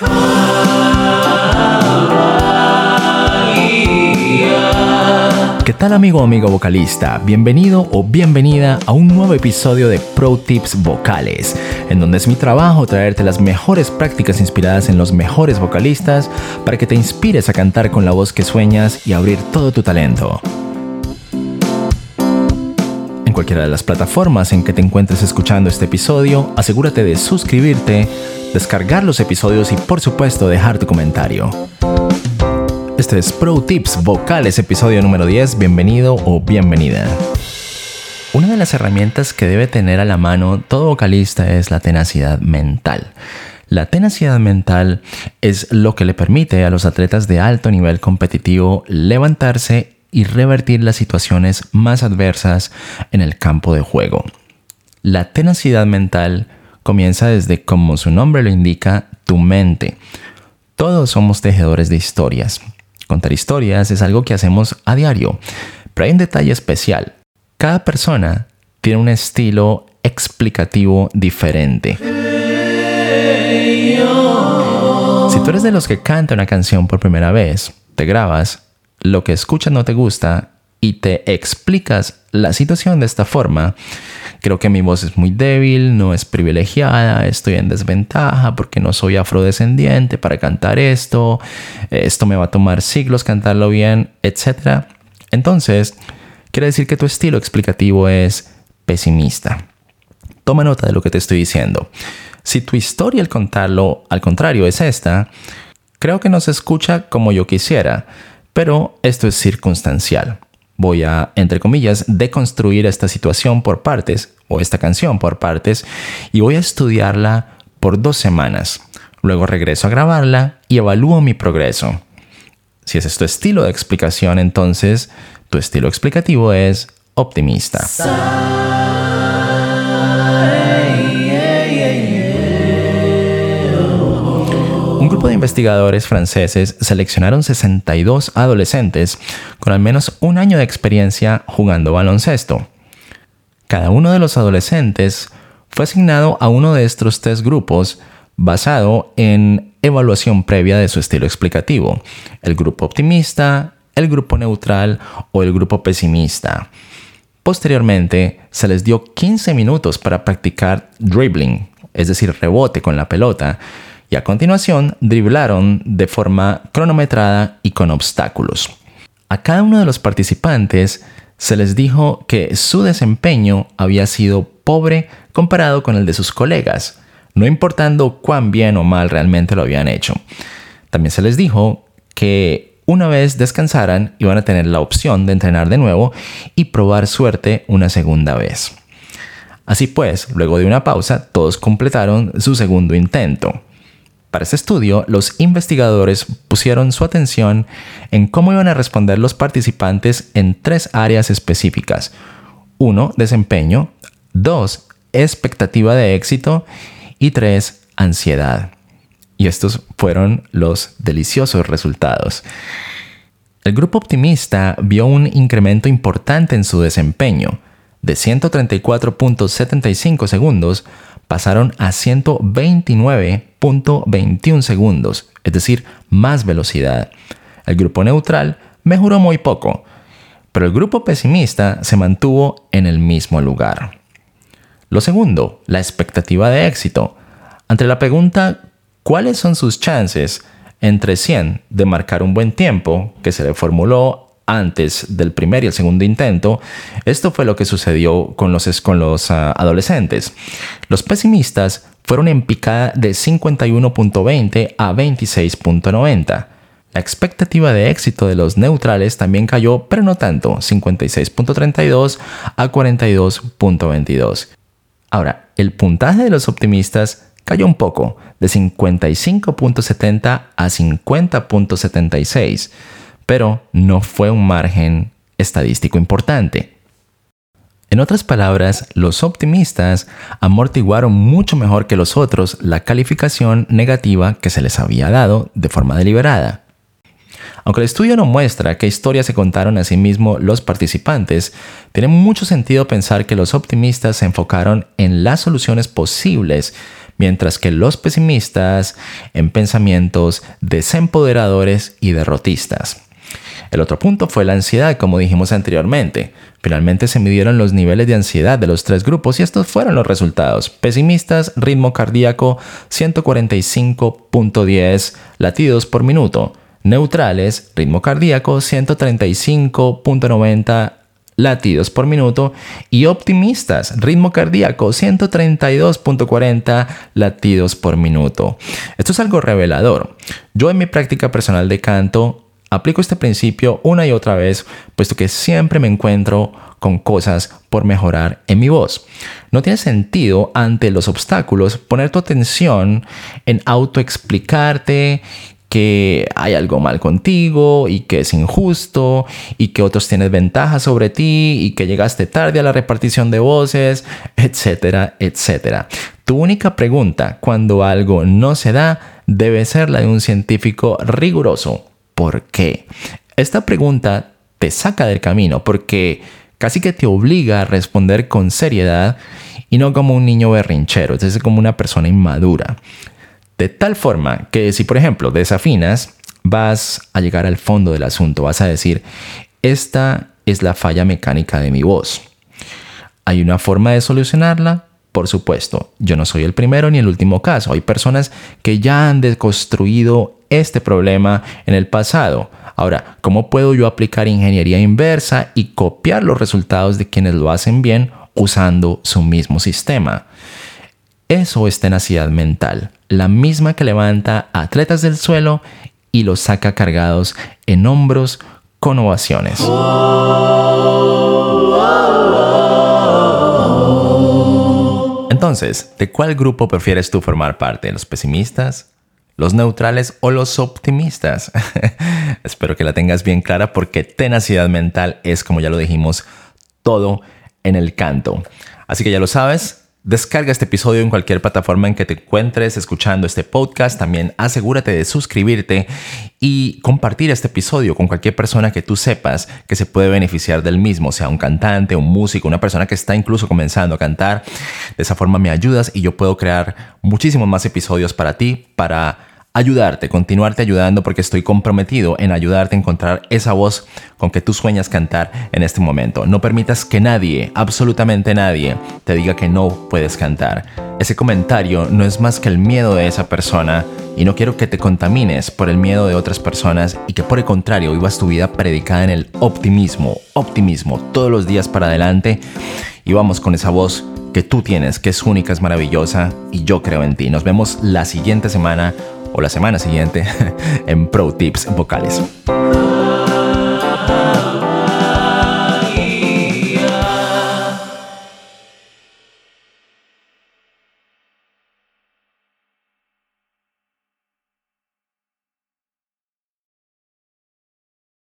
¿Qué tal amigo o amigo vocalista? Bienvenido o bienvenida a un nuevo episodio de Pro Tips Vocales, en donde es mi trabajo traerte las mejores prácticas inspiradas en los mejores vocalistas para que te inspires a cantar con la voz que sueñas y abrir todo tu talento. En cualquiera de las plataformas en que te encuentres escuchando este episodio, asegúrate de suscribirte descargar los episodios y por supuesto dejar tu comentario. Este es Pro Tips Vocales, episodio número 10. Bienvenido o bienvenida. Una de las herramientas que debe tener a la mano todo vocalista es la tenacidad mental. La tenacidad mental es lo que le permite a los atletas de alto nivel competitivo levantarse y revertir las situaciones más adversas en el campo de juego. La tenacidad mental comienza desde, como su nombre lo indica, tu mente. Todos somos tejedores de historias. Contar historias es algo que hacemos a diario, pero hay un detalle especial. Cada persona tiene un estilo explicativo diferente. Si tú eres de los que canta una canción por primera vez, te grabas, lo que escuchas no te gusta y te explicas la situación de esta forma, creo que mi voz es muy débil, no es privilegiada, estoy en desventaja porque no soy afrodescendiente para cantar esto, esto me va a tomar siglos cantarlo bien, etc. Entonces, quiere decir que tu estilo explicativo es pesimista. Toma nota de lo que te estoy diciendo. Si tu historia al contarlo, al contrario, es esta, creo que no se escucha como yo quisiera, pero esto es circunstancial voy a, entre comillas, deconstruir esta situación por partes, o esta canción por partes, y voy a estudiarla por dos semanas. Luego regreso a grabarla y evalúo mi progreso. Si es tu estilo de explicación, entonces tu estilo explicativo es optimista. Investigadores franceses seleccionaron 62 adolescentes con al menos un año de experiencia jugando baloncesto. Cada uno de los adolescentes fue asignado a uno de estos tres grupos basado en evaluación previa de su estilo explicativo, el grupo optimista, el grupo neutral o el grupo pesimista. Posteriormente, se les dio 15 minutos para practicar dribbling, es decir, rebote con la pelota, y a continuación driblaron de forma cronometrada y con obstáculos. A cada uno de los participantes se les dijo que su desempeño había sido pobre comparado con el de sus colegas, no importando cuán bien o mal realmente lo habían hecho. También se les dijo que una vez descansaran iban a tener la opción de entrenar de nuevo y probar suerte una segunda vez. Así pues, luego de una pausa, todos completaron su segundo intento. Para este estudio, los investigadores pusieron su atención en cómo iban a responder los participantes en tres áreas específicas. 1. Desempeño. 2. Expectativa de éxito. Y 3. Ansiedad. Y estos fueron los deliciosos resultados. El grupo optimista vio un incremento importante en su desempeño, de 134.75 segundos pasaron a 129.21 segundos, es decir, más velocidad. El grupo neutral mejoró muy poco, pero el grupo pesimista se mantuvo en el mismo lugar. Lo segundo, la expectativa de éxito. Ante la pregunta ¿cuáles son sus chances entre 100 de marcar un buen tiempo que se le formuló antes del primer y el segundo intento, esto fue lo que sucedió con los, con los ah, adolescentes. Los pesimistas fueron en picada de 51.20 a 26.90. La expectativa de éxito de los neutrales también cayó, pero no tanto, 56.32 a 42.22. Ahora, el puntaje de los optimistas cayó un poco, de 55.70 a 50.76 pero no fue un margen estadístico importante. En otras palabras, los optimistas amortiguaron mucho mejor que los otros la calificación negativa que se les había dado de forma deliberada. Aunque el estudio no muestra qué historias se contaron a sí mismos los participantes, tiene mucho sentido pensar que los optimistas se enfocaron en las soluciones posibles, mientras que los pesimistas en pensamientos desempoderadores y derrotistas. El otro punto fue la ansiedad, como dijimos anteriormente. Finalmente se midieron los niveles de ansiedad de los tres grupos y estos fueron los resultados. Pesimistas, ritmo cardíaco 145.10 latidos por minuto. Neutrales, ritmo cardíaco 135.90 latidos por minuto y optimistas, ritmo cardíaco 132.40 latidos por minuto. Esto es algo revelador. Yo en mi práctica personal de canto Aplico este principio una y otra vez, puesto que siempre me encuentro con cosas por mejorar en mi voz. No tiene sentido ante los obstáculos poner tu atención en autoexplicarte que hay algo mal contigo y que es injusto y que otros tienen ventajas sobre ti y que llegaste tarde a la repartición de voces, etcétera, etcétera. Tu única pregunta cuando algo no se da debe ser la de un científico riguroso ¿por qué? Esta pregunta te saca del camino porque casi que te obliga a responder con seriedad y no como un niño berrinchero, es como una persona inmadura. De tal forma que si por ejemplo desafinas, vas a llegar al fondo del asunto, vas a decir, esta es la falla mecánica de mi voz. ¿Hay una forma de solucionarla? Por supuesto, yo no soy el primero ni el último caso. Hay personas que ya han deconstruido este problema en el pasado. Ahora, ¿cómo puedo yo aplicar ingeniería inversa y copiar los resultados de quienes lo hacen bien usando su mismo sistema? Eso es tenacidad mental, la misma que levanta atletas del suelo y los saca cargados en hombros con ovaciones. Entonces, ¿de cuál grupo prefieres tú formar parte? ¿Los pesimistas, los neutrales o los optimistas? Espero que la tengas bien clara porque tenacidad mental es, como ya lo dijimos, todo en el canto. Así que ya lo sabes, Descarga este episodio en cualquier plataforma en que te encuentres escuchando este podcast. También asegúrate de suscribirte y compartir este episodio con cualquier persona que tú sepas que se puede beneficiar del mismo, sea un cantante, un músico, una persona que está incluso comenzando a cantar. De esa forma me ayudas y yo puedo crear muchísimos más episodios para ti, para ayudarte, continuarte ayudando porque estoy comprometido en ayudarte a encontrar esa voz con que tú sueñas cantar en este momento. No permitas que nadie, absolutamente nadie, te diga que no puedes cantar. Ese comentario no es más que el miedo de esa persona y no quiero que te contamines por el miedo de otras personas y que por el contrario vivas tu vida predicada en el optimismo, optimismo, todos los días para adelante y vamos con esa voz que tú tienes, que es única, es maravillosa y yo creo en ti. Nos vemos la siguiente semana o la semana siguiente en Pro Tips Vocales.